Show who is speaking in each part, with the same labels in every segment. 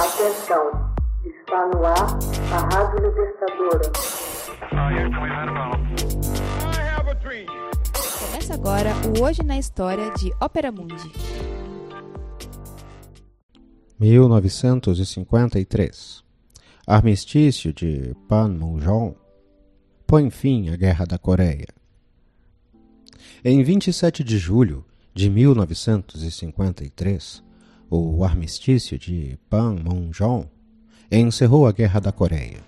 Speaker 1: Atenção, está no ar a Rádio Libertadora.
Speaker 2: Começa agora o Hoje na História de Ópera Mundi.
Speaker 3: 1953 Armistício de Panmunjom põe fim à Guerra da Coreia. Em 27 de julho de 1953, o armistício de Panmunjom encerrou a Guerra da Coreia.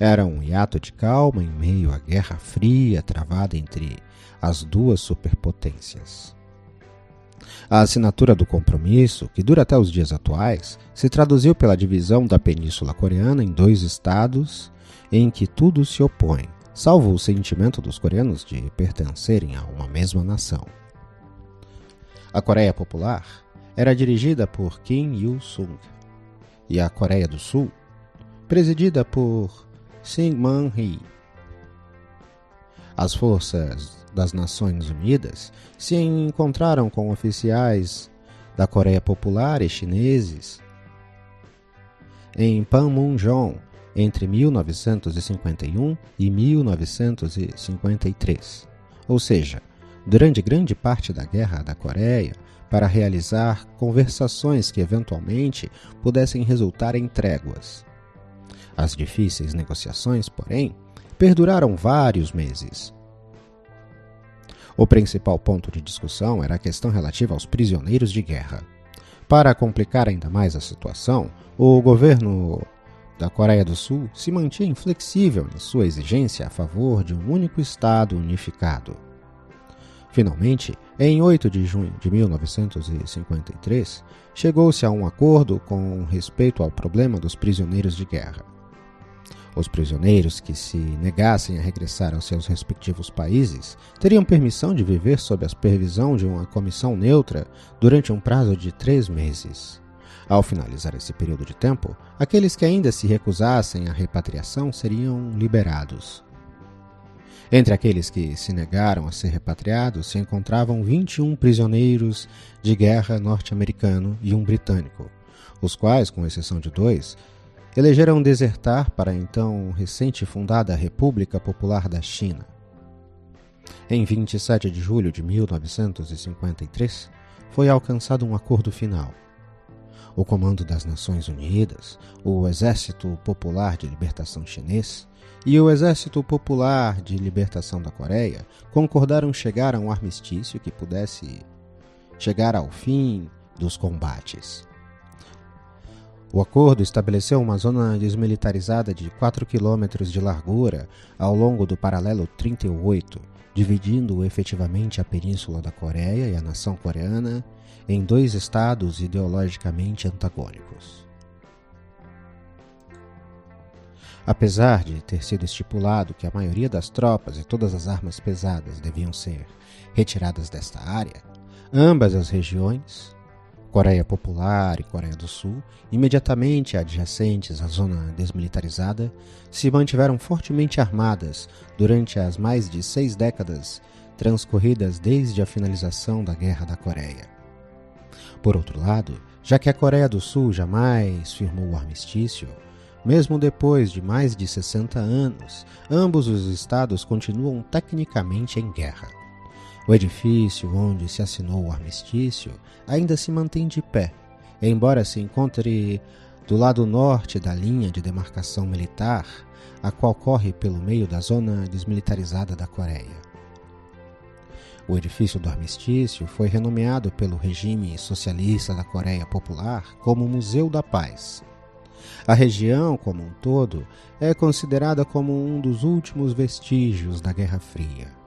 Speaker 3: Era um hiato de calma em meio à Guerra Fria travada entre as duas superpotências. A assinatura do compromisso, que dura até os dias atuais, se traduziu pela divisão da Península Coreana em dois estados em que tudo se opõe, salvo o sentimento dos coreanos de pertencerem a uma mesma nação. A Coreia Popular era dirigida por Kim Il-sung e a Coreia do Sul, presidida por Syngman-rhee. As forças das Nações Unidas se encontraram com oficiais da Coreia Popular e chineses em Panmunjom entre 1951 e 1953, ou seja, durante grande parte da Guerra da Coreia, para realizar conversações que eventualmente pudessem resultar em tréguas. As difíceis negociações, porém, perduraram vários meses. O principal ponto de discussão era a questão relativa aos prisioneiros de guerra. Para complicar ainda mais a situação, o governo da Coreia do Sul se mantinha inflexível em sua exigência a favor de um único Estado unificado. Finalmente, em 8 de junho de 1953, chegou-se a um acordo com respeito ao problema dos prisioneiros de guerra. Os prisioneiros que se negassem a regressar aos seus respectivos países teriam permissão de viver sob a supervisão de uma comissão neutra durante um prazo de três meses. Ao finalizar esse período de tempo, aqueles que ainda se recusassem à repatriação seriam liberados. Entre aqueles que se negaram a ser repatriados se encontravam 21 prisioneiros de guerra norte-americano e um britânico, os quais, com exceção de dois, elegeram desertar para a então recente fundada República Popular da China. Em 27 de julho de 1953, foi alcançado um acordo final o Comando das Nações Unidas, o Exército Popular de Libertação Chinês e o Exército Popular de Libertação da Coreia concordaram chegar a um armistício que pudesse chegar ao fim dos combates. O acordo estabeleceu uma zona desmilitarizada de 4 quilômetros de largura ao longo do paralelo 38, dividindo efetivamente a Península da Coreia e a nação coreana em dois estados ideologicamente antagônicos. Apesar de ter sido estipulado que a maioria das tropas e todas as armas pesadas deviam ser retiradas desta área, ambas as regiões, Coreia Popular e Coreia do Sul, imediatamente adjacentes à zona desmilitarizada, se mantiveram fortemente armadas durante as mais de seis décadas transcorridas desde a finalização da Guerra da Coreia. Por outro lado, já que a Coreia do Sul jamais firmou o armistício, mesmo depois de mais de 60 anos, ambos os estados continuam tecnicamente em guerra. O edifício onde se assinou o armistício ainda se mantém de pé, embora se encontre do lado norte da linha de demarcação militar, a qual corre pelo meio da zona desmilitarizada da Coreia. O edifício do armistício foi renomeado pelo regime socialista da Coreia Popular como Museu da Paz. A região, como um todo, é considerada como um dos últimos vestígios da Guerra Fria.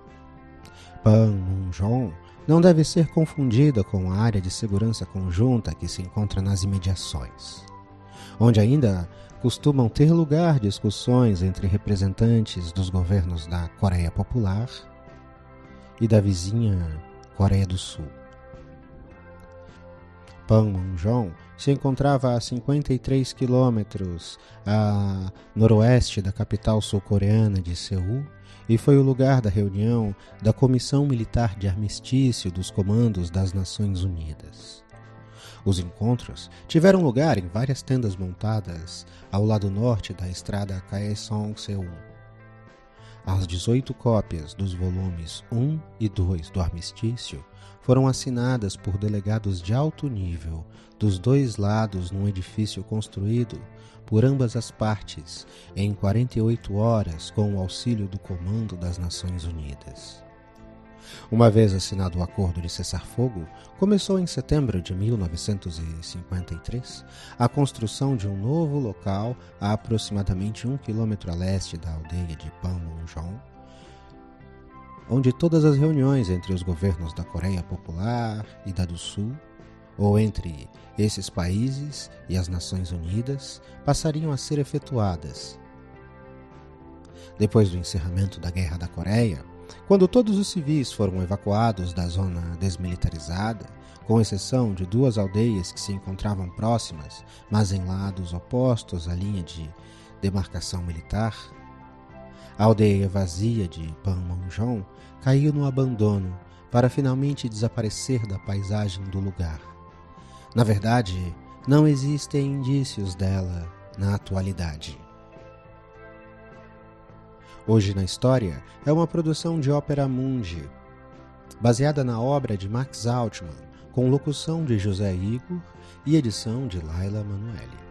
Speaker 3: Panmunjom não deve ser confundida com a área de segurança conjunta que se encontra nas imediações, onde ainda costumam ter lugar discussões entre representantes dos governos da Coreia Popular e da vizinha Coreia do Sul. Panmunjom se encontrava a 53 quilômetros a noroeste da capital sul-coreana de Seul e foi o lugar da reunião da Comissão Militar de Armistício dos Comandos das Nações Unidas. Os encontros tiveram lugar em várias tendas montadas ao lado norte da estrada Kaesong-Seul. As 18 cópias dos volumes 1 e 2 do Armistício foram assinadas por delegados de alto nível dos dois lados num edifício construído por ambas as partes em 48 horas com o auxílio do Comando das Nações Unidas. Uma vez assinado o acordo de cessar-fogo, começou em setembro de 1953 a construção de um novo local a aproximadamente um quilômetro a leste da aldeia de Panmunjom, onde todas as reuniões entre os governos da Coreia Popular e da do Sul, ou entre esses países e as Nações Unidas, passariam a ser efetuadas. Depois do encerramento da Guerra da Coreia, quando todos os civis foram evacuados da zona desmilitarizada, com exceção de duas aldeias que se encontravam próximas, mas em lados opostos à linha de demarcação militar, a aldeia vazia de Panmunjom caiu no abandono para finalmente desaparecer da paisagem do lugar. Na verdade, não existem indícios dela na atualidade. Hoje na História é uma produção de Ópera Mundi, baseada na obra de Max Altman, com locução de José Igor e edição de Laila Manuelle.